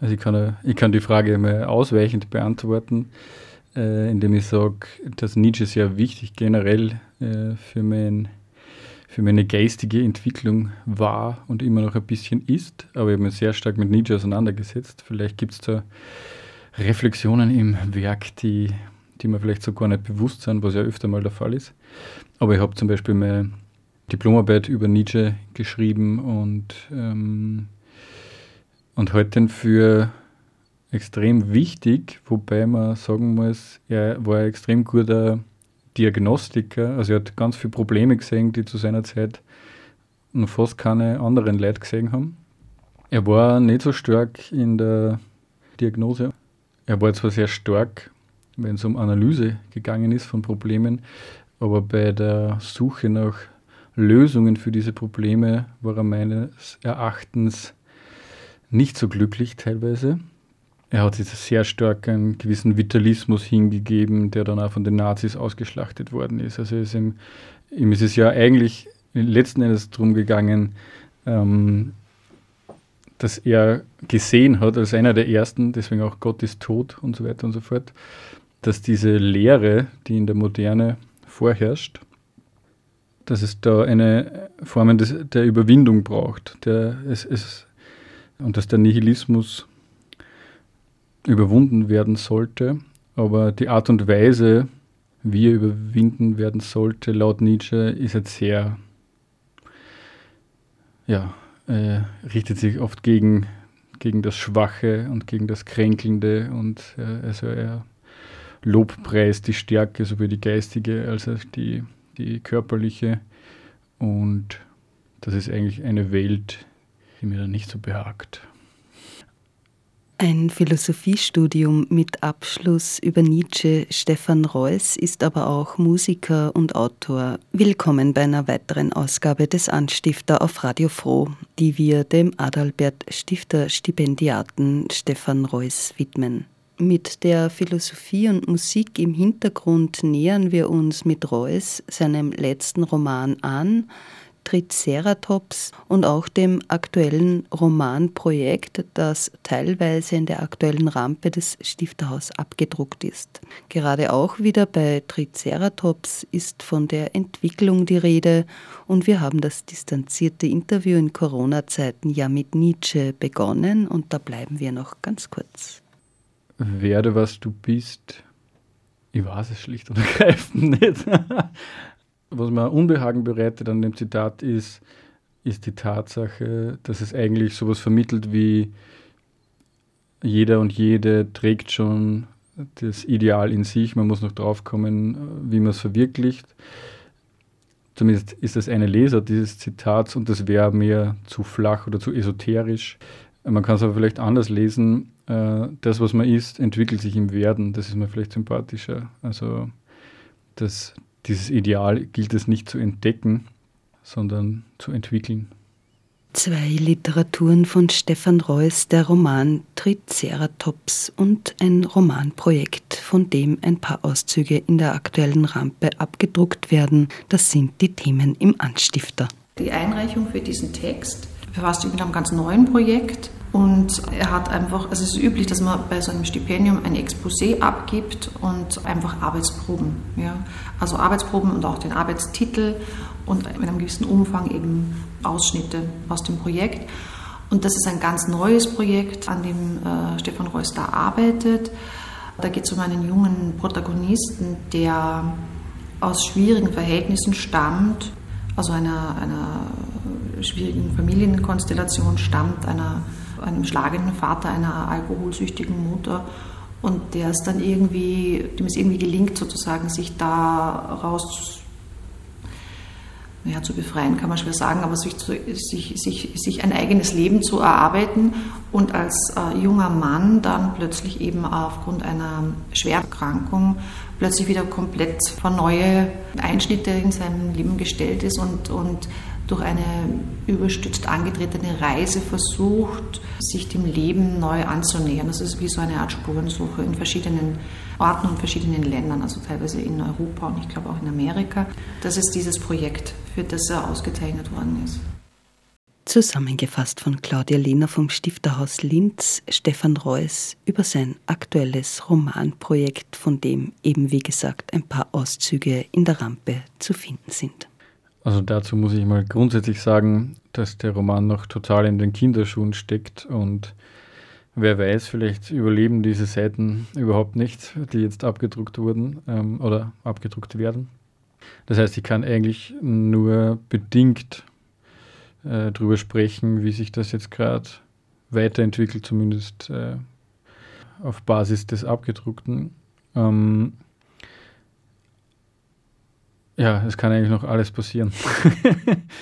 Also ich kann, ich kann die Frage mal ausweichend beantworten äh, indem ich sage, dass Nietzsche sehr wichtig generell äh, für, mein, für meine geistige Entwicklung war und immer noch ein bisschen ist. Aber ich habe mich sehr stark mit Nietzsche auseinandergesetzt. Vielleicht gibt es da Reflexionen im Werk, die, die mir vielleicht so gar nicht bewusst sind, was ja öfter mal der Fall ist. Aber ich habe zum Beispiel meine Diplomarbeit über Nietzsche geschrieben und, ähm, und heute für extrem wichtig, wobei man sagen muss, er war ein extrem guter Diagnostiker. Also er hat ganz viele Probleme gesehen, die zu seiner Zeit noch fast keine anderen Leute gesehen haben. Er war nicht so stark in der Diagnose. Er war zwar sehr stark, wenn es um Analyse gegangen ist von Problemen, aber bei der Suche nach Lösungen für diese Probleme war er meines Erachtens nicht so glücklich teilweise er hat sich sehr stark einen gewissen Vitalismus hingegeben, der dann auch von den Nazis ausgeschlachtet worden ist. Also ist ihm, ihm ist es ja eigentlich letzten Endes darum gegangen, ähm, dass er gesehen hat, als einer der ersten, deswegen auch Gott ist tot und so weiter und so fort, dass diese Lehre, die in der Moderne vorherrscht, dass es da eine Form des, der Überwindung braucht. Der, es, es, und dass der Nihilismus überwunden werden sollte. Aber die Art und Weise, wie er überwinden werden sollte, laut Nietzsche, ist jetzt sehr, ja, äh, richtet sich oft gegen, gegen das Schwache und gegen das Kränkelnde und äh, also er lobpreist die Stärke, sowohl die geistige als auch die, die körperliche. Und das ist eigentlich eine Welt, die mir dann nicht so behagt. Ein Philosophiestudium mit Abschluss über Nietzsche, Stefan Reuss ist aber auch Musiker und Autor. Willkommen bei einer weiteren Ausgabe des Anstifter auf Radio Froh, die wir dem Adalbert Stifter Stipendiaten Stefan Reuss widmen. Mit der Philosophie und Musik im Hintergrund nähern wir uns mit Reuss seinem letzten Roman an, Triceratops und auch dem aktuellen Romanprojekt, das teilweise in der aktuellen Rampe des Stifterhaus abgedruckt ist. Gerade auch wieder bei Triceratops ist von der Entwicklung die Rede und wir haben das distanzierte Interview in Corona-Zeiten ja mit Nietzsche begonnen und da bleiben wir noch ganz kurz. Werde, was du bist. Ich weiß es schlicht und ergreifend nicht. Was mir Unbehagen bereitet an dem Zitat ist, ist die Tatsache, dass es eigentlich sowas vermittelt wie jeder und jede trägt schon das Ideal in sich, man muss noch draufkommen, wie man es verwirklicht. Zumindest ist das eine Leser dieses Zitats und das wäre mir zu flach oder zu esoterisch. Man kann es aber vielleicht anders lesen. Äh, das, was man ist, entwickelt sich im Werden. Das ist mir vielleicht sympathischer. Also das, dieses Ideal gilt es nicht zu entdecken, sondern zu entwickeln. Zwei Literaturen von Stefan Reuss, der Roman Triceratops und ein Romanprojekt, von dem ein paar Auszüge in der aktuellen Rampe abgedruckt werden. Das sind die Themen im Anstifter. Die Einreichung für diesen Text befasst sich mit einem ganz neuen Projekt, und er hat einfach, also es ist üblich, dass man bei so einem Stipendium ein Exposé abgibt und einfach Arbeitsproben. Ja? Also Arbeitsproben und auch den Arbeitstitel und mit einem gewissen Umfang eben Ausschnitte aus dem Projekt. Und das ist ein ganz neues Projekt, an dem äh, Stefan Reuss da arbeitet. Da geht es um einen jungen Protagonisten, der aus schwierigen Verhältnissen stammt, also einer, einer schwierigen Familienkonstellation stammt, einer einem schlagenden Vater, einer alkoholsüchtigen Mutter. Und der es dann irgendwie, dem es irgendwie gelingt, sozusagen sich da raus naja, zu befreien kann man schwer sagen, aber sich, sich, sich, sich ein eigenes Leben zu erarbeiten. Und als äh, junger Mann dann plötzlich eben aufgrund einer Schwererkrankung plötzlich wieder komplett vor neue Einschnitte in seinem Leben gestellt ist und, und durch eine überstützt angetretene Reise versucht, sich dem Leben neu anzunähern. Das ist wie so eine Art Spurensuche in verschiedenen Orten und verschiedenen Ländern, also teilweise in Europa und ich glaube auch in Amerika. Das ist dieses Projekt, für das er ausgezeichnet worden ist. Zusammengefasst von Claudia Lehner vom Stifterhaus Linz, Stefan Reuss über sein aktuelles Romanprojekt, von dem eben wie gesagt ein paar Auszüge in der Rampe zu finden sind. Also dazu muss ich mal grundsätzlich sagen, dass der Roman noch total in den Kinderschuhen steckt und wer weiß, vielleicht überleben diese Seiten überhaupt nicht, die jetzt abgedruckt wurden ähm, oder abgedruckt werden. Das heißt, ich kann eigentlich nur bedingt äh, darüber sprechen, wie sich das jetzt gerade weiterentwickelt, zumindest äh, auf Basis des Abgedruckten. Ähm, ja, es kann eigentlich noch alles passieren.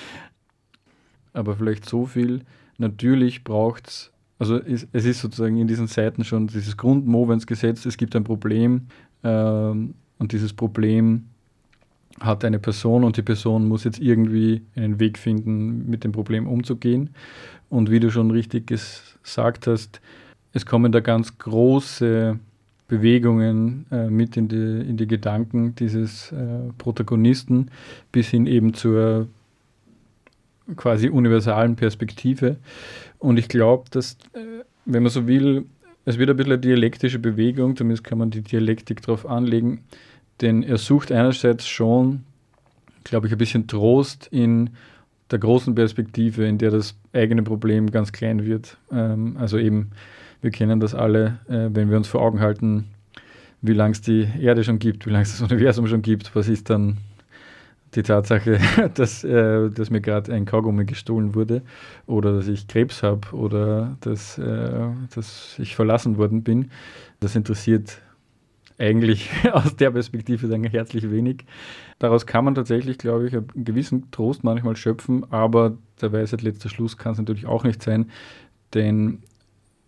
Aber vielleicht so viel. Natürlich braucht es, also es, es ist sozusagen in diesen Seiten schon dieses Grundmovensgesetz, es gibt ein Problem ähm, und dieses Problem hat eine Person und die Person muss jetzt irgendwie einen Weg finden, mit dem Problem umzugehen. Und wie du schon richtig gesagt hast, es kommen da ganz große Bewegungen äh, mit in die, in die Gedanken dieses äh, Protagonisten bis hin eben zur quasi universalen Perspektive. Und ich glaube, dass, äh, wenn man so will, es wird ein bisschen eine dialektische Bewegung, zumindest kann man die Dialektik darauf anlegen, denn er sucht einerseits schon, glaube ich, ein bisschen Trost in der großen Perspektive, in der das eigene Problem ganz klein wird. Ähm, also eben wir kennen das alle, äh, wenn wir uns vor Augen halten, wie lange es die Erde schon gibt, wie lange es das Universum schon gibt, was ist dann die Tatsache, dass, äh, dass mir gerade ein Kaugummi gestohlen wurde oder dass ich Krebs habe oder dass, äh, dass ich verlassen worden bin. Das interessiert eigentlich aus der Perspektive dann herzlich wenig. Daraus kann man tatsächlich, glaube ich, einen gewissen Trost manchmal schöpfen, aber der Weisheit letzter Schluss kann es natürlich auch nicht sein, denn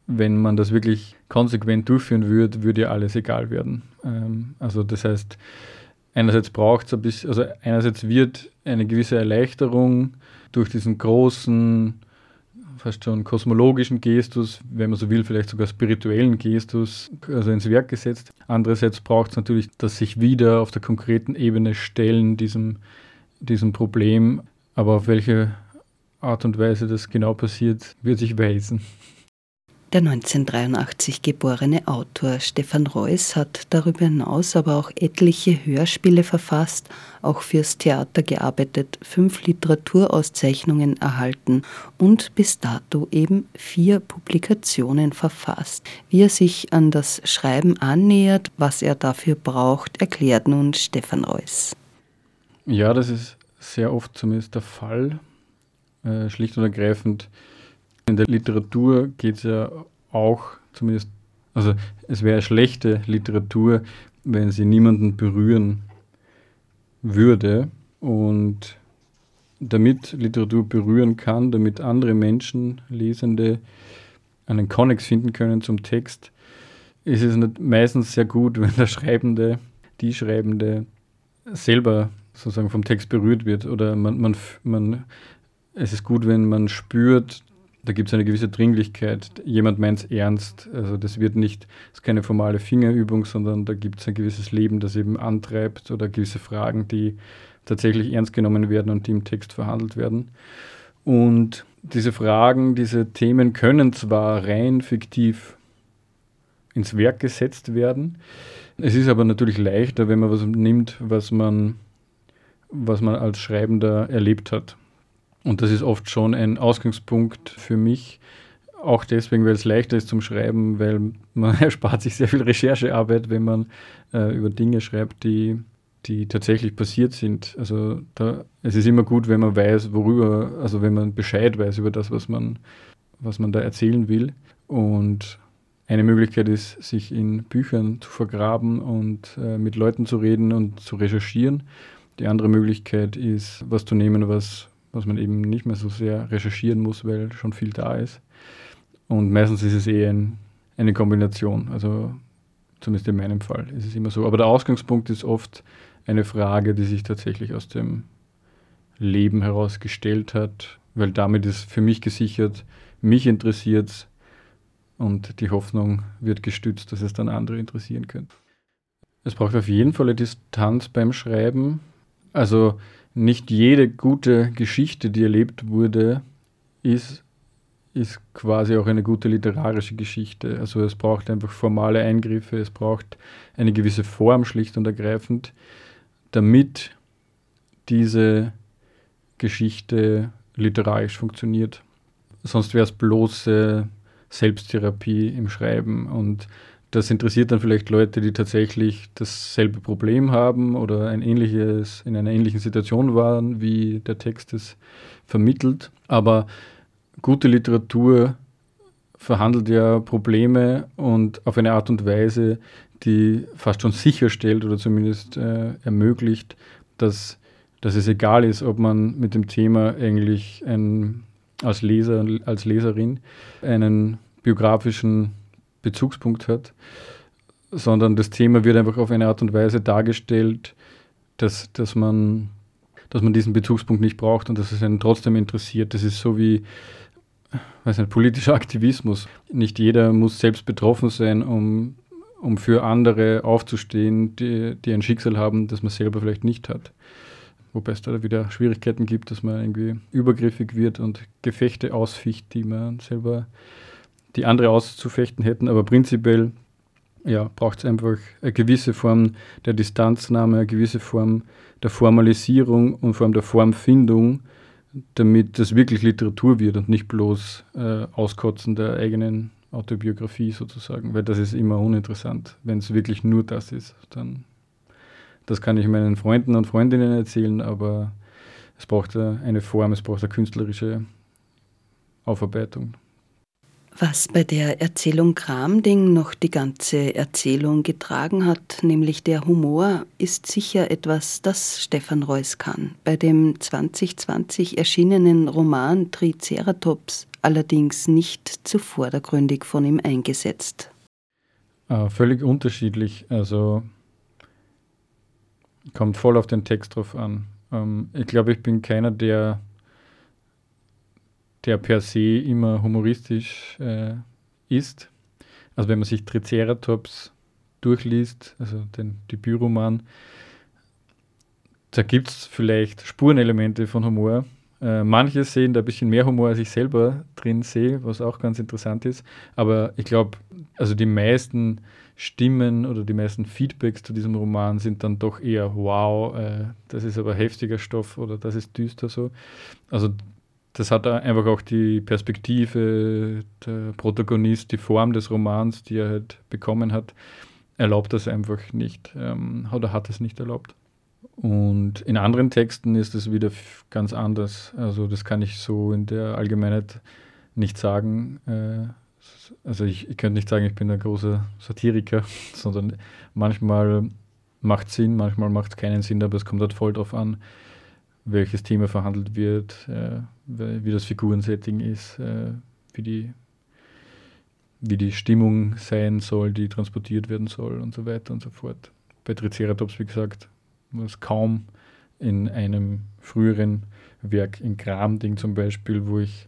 wenn man das wirklich konsequent durchführen würde, würde ja alles egal werden. Ähm, also das heißt, einerseits braucht es ein bisschen, also einerseits wird eine gewisse Erleichterung durch diesen großen, fast schon kosmologischen Gestus, wenn man so will, vielleicht sogar spirituellen Gestus, also ins Werk gesetzt. Andererseits braucht es natürlich, dass sich wieder auf der konkreten Ebene stellen diesem, diesem Problem. Aber auf welche Art und Weise das genau passiert, wird sich weisen. Der 1983 geborene Autor Stefan Reuss hat darüber hinaus aber auch etliche Hörspiele verfasst, auch fürs Theater gearbeitet, fünf Literaturauszeichnungen erhalten und bis dato eben vier Publikationen verfasst. Wie er sich an das Schreiben annähert, was er dafür braucht, erklärt nun Stefan Reuss. Ja, das ist sehr oft zumindest der Fall. Äh, schlicht und ergreifend in der Literatur geht es ja auch zumindest, also es wäre schlechte Literatur, wenn sie niemanden berühren würde. Und damit Literatur berühren kann, damit andere Menschen, Lesende, einen Konnex finden können zum Text, ist es meistens sehr gut, wenn der Schreibende, die Schreibende selber sozusagen vom Text berührt wird. Oder man, man, man, es ist gut, wenn man spürt, da gibt es eine gewisse Dringlichkeit. Jemand meint es ernst. Also das wird nicht, das ist keine formale Fingerübung, sondern da gibt es ein gewisses Leben, das eben antreibt oder gewisse Fragen, die tatsächlich ernst genommen werden und die im Text verhandelt werden. Und diese Fragen, diese Themen können zwar rein fiktiv ins Werk gesetzt werden. Es ist aber natürlich leichter, wenn man was nimmt, was man, was man als Schreibender erlebt hat. Und das ist oft schon ein Ausgangspunkt für mich, auch deswegen, weil es leichter ist zum Schreiben, weil man erspart sich sehr viel Recherchearbeit, wenn man äh, über Dinge schreibt, die, die tatsächlich passiert sind. Also da, es ist immer gut, wenn man weiß, worüber, also wenn man Bescheid weiß über das, was man, was man da erzählen will. Und eine Möglichkeit ist, sich in Büchern zu vergraben und äh, mit Leuten zu reden und zu recherchieren. Die andere Möglichkeit ist, was zu nehmen, was, was man eben nicht mehr so sehr recherchieren muss, weil schon viel da ist. Und meistens ist es eh ein, eine Kombination. Also zumindest in meinem Fall ist es immer so. Aber der Ausgangspunkt ist oft eine Frage, die sich tatsächlich aus dem Leben herausgestellt hat, weil damit ist für mich gesichert, mich interessiert es und die Hoffnung wird gestützt, dass es dann andere interessieren könnte. Es braucht auf jeden Fall eine Distanz beim Schreiben. Also nicht jede gute Geschichte, die erlebt wurde, ist, ist quasi auch eine gute literarische Geschichte. Also es braucht einfach formale Eingriffe, es braucht eine gewisse Form schlicht und ergreifend, damit diese Geschichte literarisch funktioniert. Sonst wäre es bloße Selbsttherapie im Schreiben und das interessiert dann vielleicht Leute, die tatsächlich dasselbe Problem haben oder ein ähnliches, in einer ähnlichen Situation waren, wie der Text es vermittelt. Aber gute Literatur verhandelt ja Probleme und auf eine Art und Weise, die fast schon sicherstellt oder zumindest äh, ermöglicht, dass, dass es egal ist, ob man mit dem Thema eigentlich ein, als Leser, als Leserin einen biografischen Bezugspunkt hat, sondern das Thema wird einfach auf eine Art und Weise dargestellt, dass, dass, man, dass man diesen Bezugspunkt nicht braucht und dass es einen trotzdem interessiert. Das ist so wie weiß nicht, politischer Aktivismus. Nicht jeder muss selbst betroffen sein, um, um für andere aufzustehen, die, die ein Schicksal haben, das man selber vielleicht nicht hat. Wobei es da wieder Schwierigkeiten gibt, dass man irgendwie übergriffig wird und Gefechte ausficht, die man selber die andere auszufechten hätten. Aber prinzipiell ja, braucht es einfach eine gewisse Form der Distanznahme, eine gewisse Form der Formalisierung und vor allem der Formfindung, damit das wirklich Literatur wird und nicht bloß äh, Auskotzen der eigenen Autobiografie sozusagen, weil das ist immer uninteressant. Wenn es wirklich nur das ist, dann das kann ich meinen Freunden und Freundinnen erzählen, aber es braucht eine Form, es braucht eine künstlerische Aufarbeitung. Was bei der Erzählung Kramding noch die ganze Erzählung getragen hat, nämlich der Humor, ist sicher etwas, das Stefan Reuss kann. Bei dem 2020 erschienenen Roman Triceratops allerdings nicht zu vordergründig von ihm eingesetzt. Äh, völlig unterschiedlich. Also kommt voll auf den Text drauf an. Ähm, ich glaube, ich bin keiner, der der per se immer humoristisch äh, ist. Also wenn man sich Triceratops durchliest, also den Debütroman, da gibt es vielleicht Spurenelemente von Humor. Äh, manche sehen da ein bisschen mehr Humor, als ich selber drin sehe, was auch ganz interessant ist. Aber ich glaube, also die meisten Stimmen oder die meisten Feedbacks zu diesem Roman sind dann doch eher wow, äh, das ist aber heftiger Stoff oder das ist düster so. Also das hat einfach auch die Perspektive, der Protagonist, die Form des Romans, die er halt bekommen hat, erlaubt das einfach nicht ähm, oder hat es nicht erlaubt. Und in anderen Texten ist es wieder ganz anders. Also das kann ich so in der Allgemeinheit nicht sagen. Äh, also ich, ich könnte nicht sagen, ich bin ein großer Satiriker, sondern manchmal macht es Sinn, manchmal macht es keinen Sinn, aber es kommt halt voll drauf an, welches Thema verhandelt wird, äh, wie das Figurensetting ist, äh, wie, die, wie die Stimmung sein soll, die transportiert werden soll und so weiter und so fort. Bei Triceratops, wie gesagt, was kaum in einem früheren Werk, in Kramding zum Beispiel, wo ich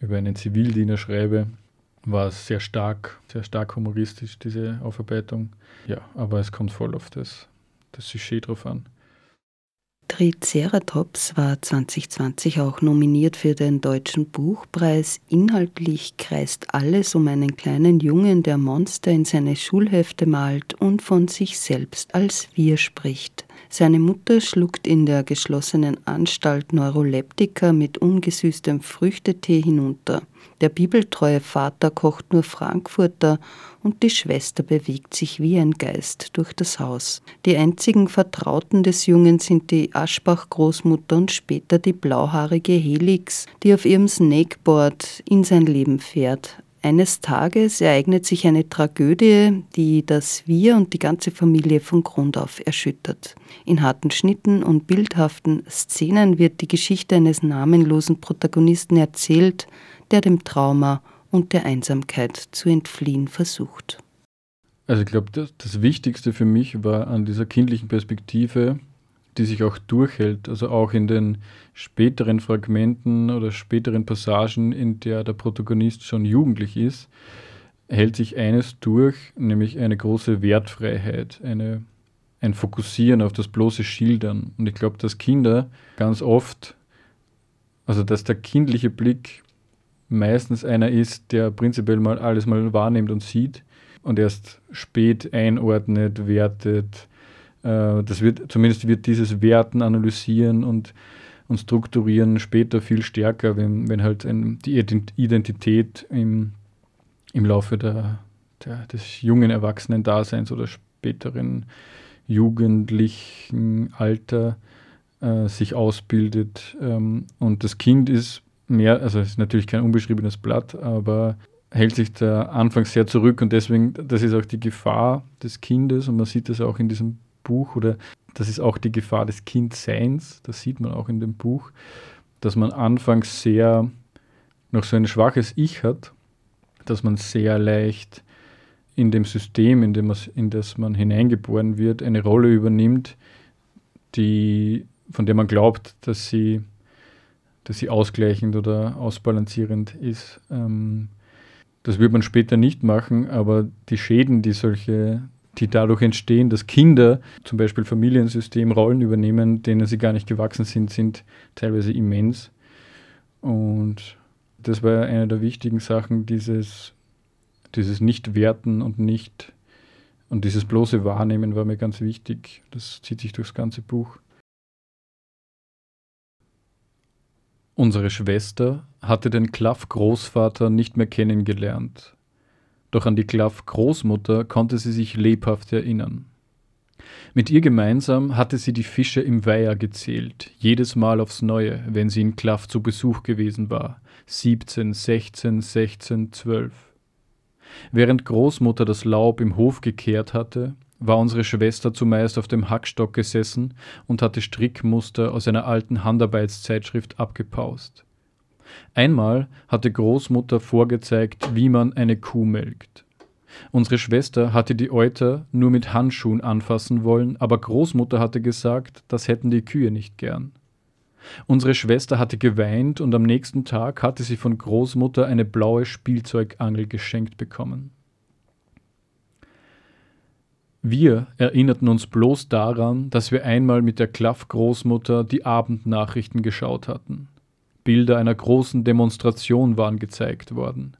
über einen Zivildiener schreibe, war es sehr stark, sehr stark humoristisch, diese Aufarbeitung. Ja, aber es kommt voll auf das, das Sujet drauf an. Triceratops war 2020 auch nominiert für den Deutschen Buchpreis. Inhaltlich kreist alles um einen kleinen Jungen, der Monster in seine Schulhefte malt und von sich selbst als Wir spricht. Seine Mutter schluckt in der geschlossenen Anstalt Neuroleptika mit ungesüßtem Früchtetee hinunter. Der bibeltreue Vater kocht nur Frankfurter und die Schwester bewegt sich wie ein Geist durch das Haus. Die einzigen Vertrauten des Jungen sind die Aschbach-Großmutter und später die blauhaarige Helix, die auf ihrem Snakeboard in sein Leben fährt, Eines Tages ereignet sich eine Tragödie, die das Wir und die ganze Familie von Grund auf erschüttert. In harten Schnitten und bildhaften Szenen wird die Geschichte eines namenlosen Protagonisten erzählt, der dem Trauma und der Einsamkeit zu entfliehen versucht. Also ich glaube, das, das Wichtigste für mich war an dieser kindlichen Perspektive, die sich auch durchhält, also auch in den späteren Fragmenten oder späteren Passagen, in der der Protagonist schon jugendlich ist, hält sich eines durch, nämlich eine große Wertfreiheit, eine, ein Fokussieren auf das bloße Schildern. Und ich glaube, dass Kinder ganz oft, also dass der kindliche Blick meistens einer ist, der prinzipiell mal alles mal wahrnimmt und sieht und erst spät einordnet, wertet, äh, das wird, zumindest wird dieses Werten, Analysieren und, und Strukturieren später viel stärker, wenn, wenn halt ein, die Identität im, im Laufe der, der, des jungen Erwachsenen-Daseins oder späteren jugendlichen Alter äh, sich ausbildet. Ähm, und das Kind ist mehr, also es ist natürlich kein unbeschriebenes Blatt, aber hält sich da anfangs sehr zurück und deswegen, das ist auch die Gefahr des Kindes und man sieht das auch in diesem Buch oder das ist auch die Gefahr des Kindseins, das sieht man auch in dem Buch, dass man anfangs sehr noch so ein schwaches Ich hat, dass man sehr leicht in dem System, in, dem, in das man hineingeboren wird, eine Rolle übernimmt, die, von der man glaubt, dass sie, dass sie ausgleichend oder ausbalancierend ist. Ähm, das wird man später nicht machen, aber die Schäden, die solche die dadurch entstehen, dass Kinder zum Beispiel Familiensystem Rollen übernehmen, denen sie gar nicht gewachsen sind, sind teilweise immens. Und das war eine der wichtigen Sachen, dieses, dieses Nicht-Werten und nicht und dieses bloße Wahrnehmen war mir ganz wichtig. Das zieht sich durchs ganze Buch. Unsere Schwester hatte den Klaff-Großvater nicht mehr kennengelernt doch an die Klaff Großmutter konnte sie sich lebhaft erinnern. Mit ihr gemeinsam hatte sie die Fische im Weiher gezählt, jedes Mal aufs Neue, wenn sie in Klaff zu Besuch gewesen war. 17, 16, 16, 12. Während Großmutter das Laub im Hof gekehrt hatte, war unsere Schwester zumeist auf dem Hackstock gesessen und hatte Strickmuster aus einer alten Handarbeitszeitschrift abgepaust. Einmal hatte Großmutter vorgezeigt, wie man eine Kuh melkt. Unsere Schwester hatte die Euter nur mit Handschuhen anfassen wollen, aber Großmutter hatte gesagt, das hätten die Kühe nicht gern. Unsere Schwester hatte geweint und am nächsten Tag hatte sie von Großmutter eine blaue Spielzeugangel geschenkt bekommen. Wir erinnerten uns bloß daran, dass wir einmal mit der Klaff Großmutter die Abendnachrichten geschaut hatten. Bilder einer großen Demonstration waren gezeigt worden.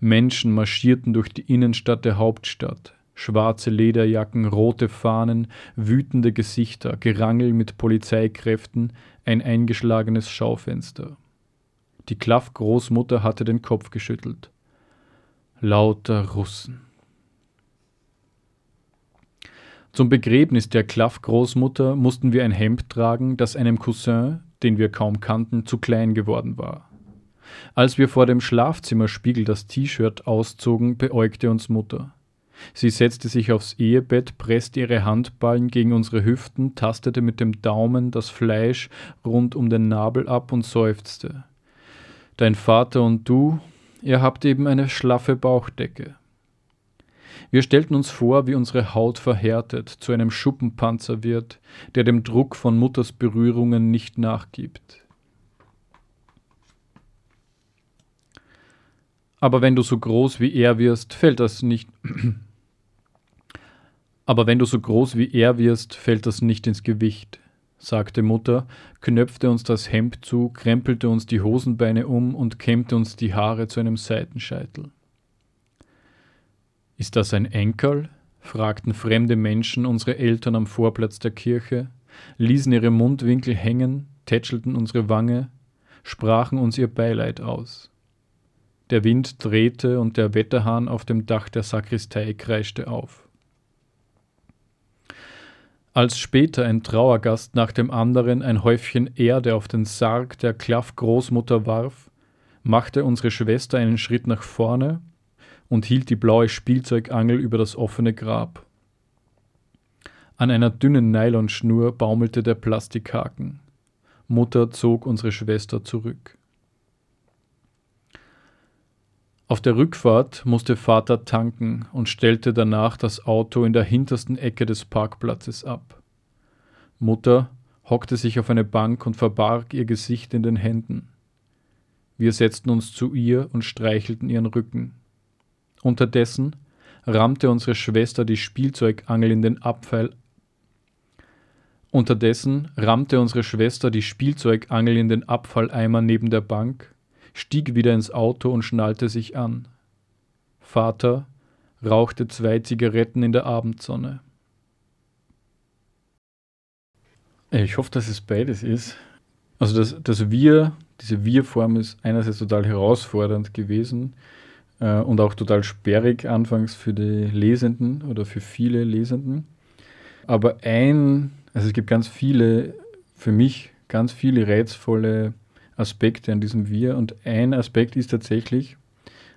Menschen marschierten durch die Innenstadt der Hauptstadt. Schwarze Lederjacken, rote Fahnen, wütende Gesichter, Gerangel mit Polizeikräften, ein eingeschlagenes Schaufenster. Die Klaff-Großmutter hatte den Kopf geschüttelt. Lauter Russen. Zum Begräbnis der Klaff-Großmutter mussten wir ein Hemd tragen, das einem Cousin, den wir kaum kannten, zu klein geworden war. Als wir vor dem Schlafzimmerspiegel das T-Shirt auszogen, beäugte uns Mutter. Sie setzte sich aufs Ehebett, presste ihre Handballen gegen unsere Hüften, tastete mit dem Daumen das Fleisch rund um den Nabel ab und seufzte. Dein Vater und du, ihr habt eben eine schlaffe Bauchdecke. Wir stellten uns vor, wie unsere Haut verhärtet zu einem Schuppenpanzer wird, der dem Druck von Mutters Berührungen nicht nachgibt. Aber wenn du so groß wie er wirst, fällt das nicht. Aber wenn du so groß wie er wirst, fällt das nicht ins Gewicht, sagte Mutter, knöpfte uns das Hemd zu, krempelte uns die Hosenbeine um und kämmte uns die Haare zu einem Seitenscheitel. Ist das ein Enkel? fragten fremde Menschen unsere Eltern am Vorplatz der Kirche, ließen ihre Mundwinkel hängen, tätschelten unsere Wange, sprachen uns ihr Beileid aus. Der Wind drehte und der Wetterhahn auf dem Dach der Sakristei kreischte auf. Als später ein Trauergast nach dem anderen ein Häufchen Erde auf den Sarg der Klaff Großmutter warf, machte unsere Schwester einen Schritt nach vorne und hielt die blaue Spielzeugangel über das offene Grab. An einer dünnen Nylonschnur baumelte der Plastikhaken. Mutter zog unsere Schwester zurück. Auf der Rückfahrt musste Vater tanken und stellte danach das Auto in der hintersten Ecke des Parkplatzes ab. Mutter hockte sich auf eine Bank und verbarg ihr Gesicht in den Händen. Wir setzten uns zu ihr und streichelten ihren Rücken. Unterdessen rammte unsere Schwester die Spielzeugangel in den Abfall. Unterdessen rammte unsere Schwester die Spielzeugangel in den Abfalleimer neben der Bank stieg wieder ins Auto und schnallte sich an. Vater rauchte zwei Zigaretten in der Abendsonne. Ich hoffe, dass es beides ist. Also das, das Wir, diese Wir-Form ist einerseits total herausfordernd gewesen äh, und auch total sperrig anfangs für die Lesenden oder für viele Lesenden. Aber ein, also es gibt ganz viele, für mich ganz viele reizvolle Aspekte an diesem Wir. Und ein Aspekt ist tatsächlich,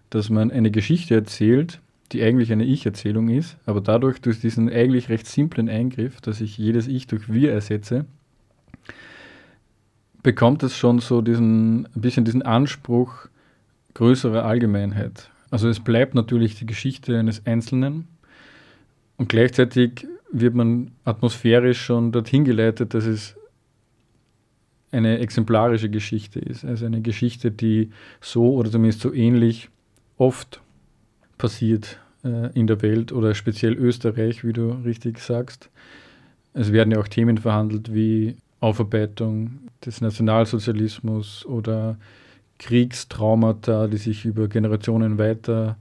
dass man eine Geschichte erzählt, die eigentlich eine Ich-Erzählung ist, aber dadurch durch diesen eigentlich recht simplen Eingriff, dass ich jedes Ich durch Wir ersetze, bekommt es schon so diesen, ein bisschen diesen Anspruch größerer Allgemeinheit. Also es bleibt natürlich die Geschichte eines Einzelnen und gleichzeitig wird man atmosphärisch schon dorthin geleitet, dass es eine exemplarische Geschichte ist. Also eine Geschichte, die so oder zumindest so ähnlich oft passiert äh, in der Welt oder speziell Österreich, wie du richtig sagst. Es werden ja auch Themen verhandelt wie Aufarbeitung des Nationalsozialismus oder Kriegstraumata, die sich über Generationen weiter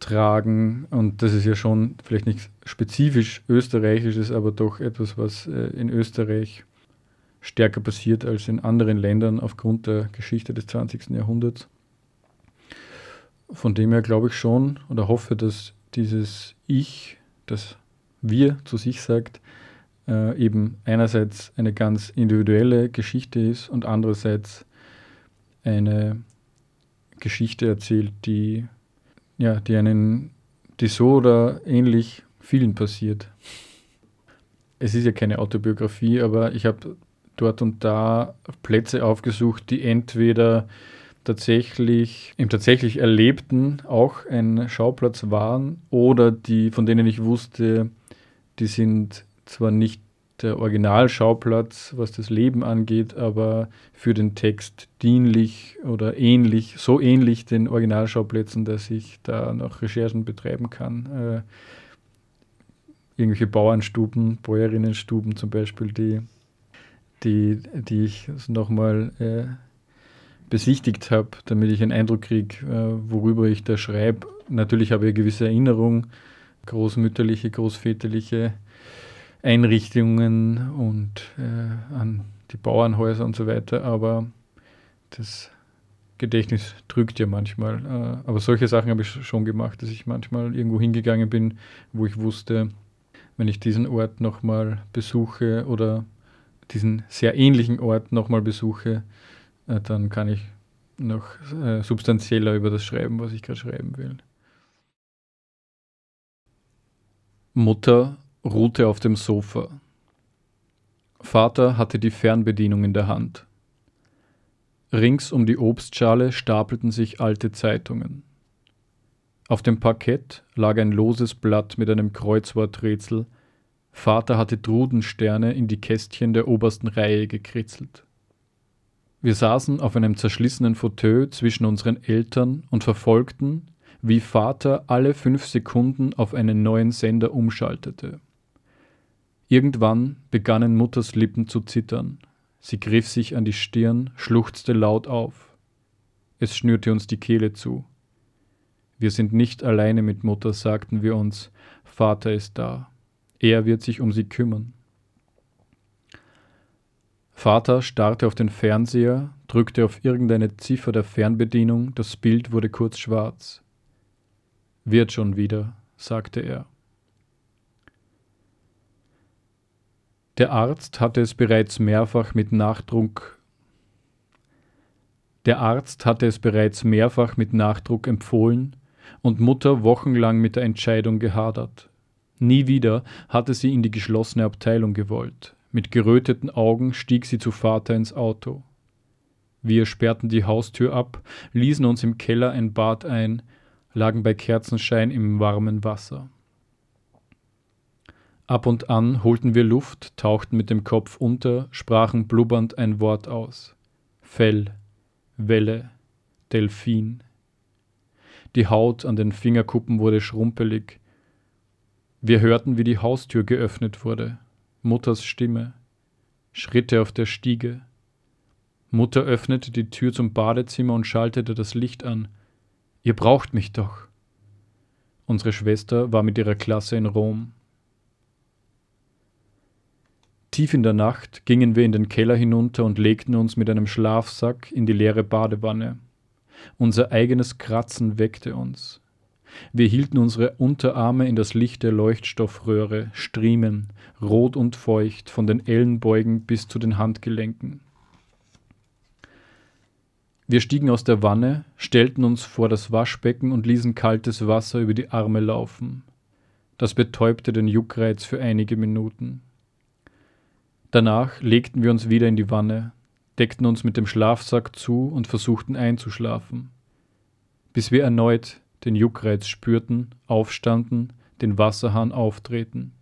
tragen. Und das ist ja schon vielleicht nicht spezifisch österreichisches, aber doch etwas, was äh, in Österreich stärker passiert als in anderen Ländern aufgrund der Geschichte des 20. Jahrhunderts. Von dem her glaube ich schon oder hoffe, dass dieses Ich, das wir zu sich sagt, äh, eben einerseits eine ganz individuelle Geschichte ist und andererseits eine Geschichte erzählt, die, ja, die einen, die so oder ähnlich vielen passiert. Es ist ja keine Autobiografie, aber ich habe dort und da Plätze aufgesucht, die entweder tatsächlich im tatsächlich Erlebten auch ein Schauplatz waren oder die, von denen ich wusste, die sind zwar nicht der Originalschauplatz, was das Leben angeht, aber für den Text dienlich oder ähnlich, so ähnlich den Originalschauplätzen, dass ich da noch Recherchen betreiben kann. Äh, irgendwelche Bauernstuben, Bäuerinnenstuben zum Beispiel, die die, die ich nochmal äh, besichtigt habe, damit ich einen Eindruck kriege, äh, worüber ich da schreibe. Natürlich habe ich eine gewisse Erinnerung, großmütterliche, großväterliche Einrichtungen und äh, an die Bauernhäuser und so weiter, aber das Gedächtnis drückt ja manchmal. Äh, aber solche Sachen habe ich schon gemacht, dass ich manchmal irgendwo hingegangen bin, wo ich wusste, wenn ich diesen Ort nochmal besuche oder diesen sehr ähnlichen Ort nochmal besuche, äh, dann kann ich noch äh, substanzieller über das schreiben, was ich gerade schreiben will. Mutter ruhte auf dem Sofa. Vater hatte die Fernbedienung in der Hand. Rings um die Obstschale stapelten sich alte Zeitungen. Auf dem Parkett lag ein loses Blatt mit einem Kreuzworträtsel, Vater hatte Trudensterne in die Kästchen der obersten Reihe gekritzelt. Wir saßen auf einem zerschlissenen Fauteuil zwischen unseren Eltern und verfolgten, wie Vater alle fünf Sekunden auf einen neuen Sender umschaltete. Irgendwann begannen Mutters Lippen zu zittern. Sie griff sich an die Stirn, schluchzte laut auf. Es schnürte uns die Kehle zu. Wir sind nicht alleine mit Mutter, sagten wir uns, Vater ist da. Er wird sich um sie kümmern. Vater starrte auf den Fernseher, drückte auf irgendeine Ziffer der Fernbedienung, das Bild wurde kurz schwarz. Wird schon wieder, sagte er. Der Arzt hatte es bereits mehrfach mit Nachdruck Der Arzt hatte es bereits mehrfach mit Nachdruck empfohlen, und Mutter wochenlang mit der Entscheidung gehadert. Nie wieder hatte sie in die geschlossene Abteilung gewollt. Mit geröteten Augen stieg sie zu Vater ins Auto. Wir sperrten die Haustür ab, ließen uns im Keller ein Bad ein, lagen bei Kerzenschein im warmen Wasser. Ab und an holten wir Luft, tauchten mit dem Kopf unter, sprachen blubbernd ein Wort aus. Fell, Welle, Delfin. Die Haut an den Fingerkuppen wurde schrumpelig. Wir hörten, wie die Haustür geöffnet wurde. Mutters Stimme. Schritte auf der Stiege. Mutter öffnete die Tür zum Badezimmer und schaltete das Licht an. Ihr braucht mich doch. Unsere Schwester war mit ihrer Klasse in Rom. Tief in der Nacht gingen wir in den Keller hinunter und legten uns mit einem Schlafsack in die leere Badewanne. Unser eigenes Kratzen weckte uns. Wir hielten unsere Unterarme in das Licht der Leuchtstoffröhre, Striemen, rot und feucht, von den Ellenbeugen bis zu den Handgelenken. Wir stiegen aus der Wanne, stellten uns vor das Waschbecken und ließen kaltes Wasser über die Arme laufen. Das betäubte den Juckreiz für einige Minuten. Danach legten wir uns wieder in die Wanne, deckten uns mit dem Schlafsack zu und versuchten einzuschlafen, bis wir erneut den Juckreiz spürten, aufstanden, den Wasserhahn auftreten.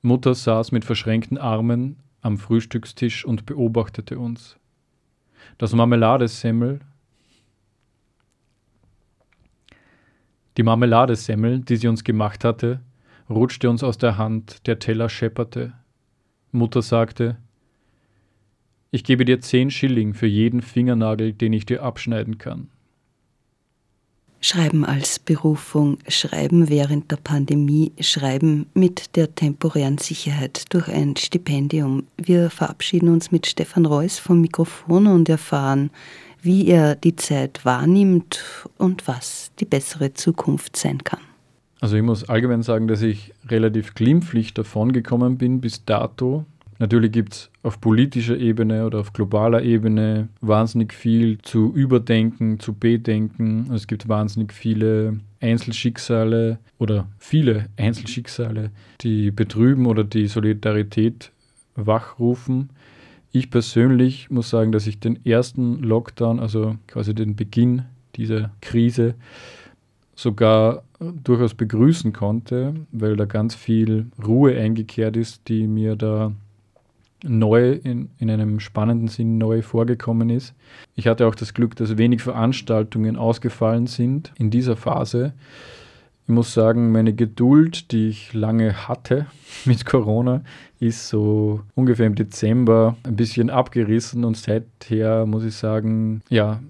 Mutter saß mit verschränkten Armen am Frühstückstisch und beobachtete uns. Das Marmeladesemmel, die Marmeladesemmel, die sie uns gemacht hatte, rutschte uns aus der Hand, der Teller schepperte. Mutter sagte, ich gebe dir zehn Schilling für jeden Fingernagel, den ich dir abschneiden kann. Schreiben als Berufung, Schreiben während der Pandemie, Schreiben mit der temporären Sicherheit durch ein Stipendium. Wir verabschieden uns mit Stefan Reuss vom Mikrofon und erfahren, wie er die Zeit wahrnimmt und was die bessere Zukunft sein kann. Also ich muss allgemein sagen, dass ich relativ glimpflich davon gekommen bin bis dato. Natürlich gibt es auf politischer Ebene oder auf globaler Ebene wahnsinnig viel zu überdenken, zu bedenken. Es gibt wahnsinnig viele Einzelschicksale oder viele Einzelschicksale, die betrüben oder die Solidarität wachrufen. Ich persönlich muss sagen, dass ich den ersten Lockdown, also quasi den Beginn dieser Krise, sogar durchaus begrüßen konnte, weil da ganz viel Ruhe eingekehrt ist, die mir da neu, in, in einem spannenden Sinn neu vorgekommen ist. Ich hatte auch das Glück, dass wenig Veranstaltungen ausgefallen sind in dieser Phase. Ich muss sagen, meine Geduld, die ich lange hatte mit Corona, ist so ungefähr im Dezember ein bisschen abgerissen und seither muss ich sagen, ja,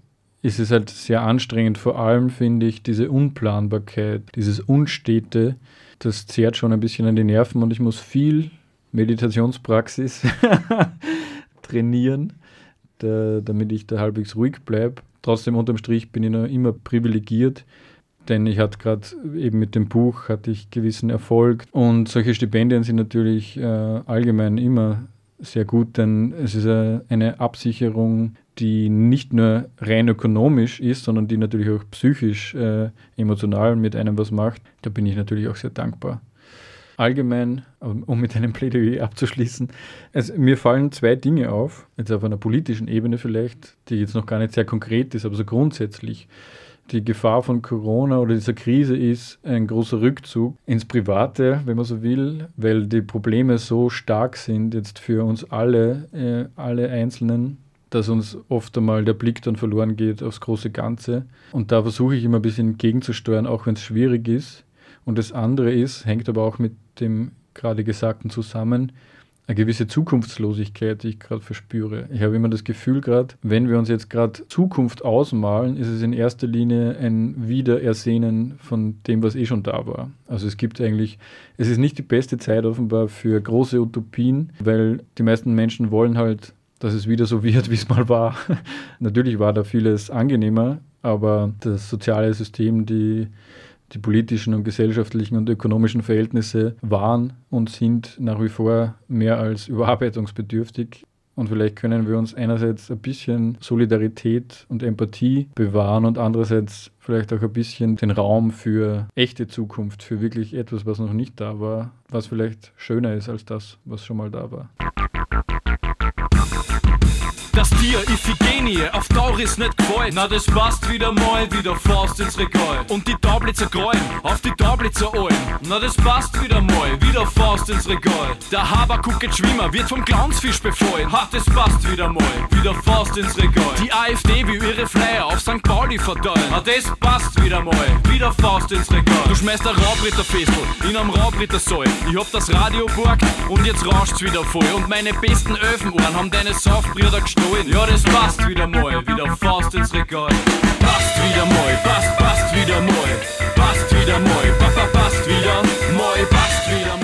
ist es halt sehr anstrengend. Vor allem finde ich diese Unplanbarkeit, dieses Unstete, das zehrt schon ein bisschen an die Nerven und ich muss viel Meditationspraxis trainieren, da, damit ich da halbwegs ruhig bleibe. Trotzdem unterm Strich bin ich noch immer privilegiert, denn ich hatte gerade eben mit dem Buch hatte ich gewissen Erfolg und solche Stipendien sind natürlich äh, allgemein immer sehr gut, denn es ist eine Absicherung, die nicht nur rein ökonomisch ist, sondern die natürlich auch psychisch, äh, emotional mit einem was macht. Da bin ich natürlich auch sehr dankbar. Allgemein, um mit einem Plädoyer abzuschließen, also mir fallen zwei Dinge auf, jetzt auf einer politischen Ebene vielleicht, die jetzt noch gar nicht sehr konkret ist, aber so grundsätzlich die Gefahr von Corona oder dieser Krise ist ein großer Rückzug ins Private, wenn man so will, weil die Probleme so stark sind jetzt für uns alle, äh, alle Einzelnen, dass uns oft einmal der Blick dann verloren geht aufs große Ganze. Und da versuche ich immer ein bisschen gegenzusteuern, auch wenn es schwierig ist. Und das andere ist, hängt aber auch mit dem gerade Gesagten zusammen, eine gewisse Zukunftslosigkeit, die ich gerade verspüre. Ich habe immer das Gefühl gerade, wenn wir uns jetzt gerade Zukunft ausmalen, ist es in erster Linie ein Wiederersehnen von dem, was eh schon da war. Also es gibt eigentlich, es ist nicht die beste Zeit offenbar für große Utopien, weil die meisten Menschen wollen halt, dass es wieder so wird, wie es mal war. Natürlich war da vieles angenehmer, aber das soziale System, die die politischen und gesellschaftlichen und ökonomischen Verhältnisse waren und sind nach wie vor mehr als überarbeitungsbedürftig. Und vielleicht können wir uns einerseits ein bisschen Solidarität und Empathie bewahren und andererseits vielleicht auch ein bisschen den Raum für echte Zukunft, für wirklich etwas, was noch nicht da war, was vielleicht schöner ist als das, was schon mal da war. Tier Iphigenie auf Tauris nicht gefällt. Na, das passt wieder mal wieder fast ins Regal. Und die Tablitzer Gräuen auf die Tablitzer Alm. Na, das passt wieder mal wieder fast ins Regal. Der Haberkucket Schwimmer wird vom Clownsfisch befallen. Ha, das passt wieder mal wieder fast ins Regal. Die AfD will ihre Flyer auf St. Pauli verteilen. Na, das passt wieder mal wieder fast ins Regal. Du schmeißt ein Raubritterfestel in einem Raubrittersaal. Ich hab das Radio borgt und jetzt rauscht's wieder voll. Und meine besten Öfenohren haben deine Saufbrüder gestohlen. Ja, ja, das passt wieder mal, wieder Faust ins Regal. Passt wieder mal, passt, passt wieder mal, passt wieder mal, passt wieder mal, passt wieder mal.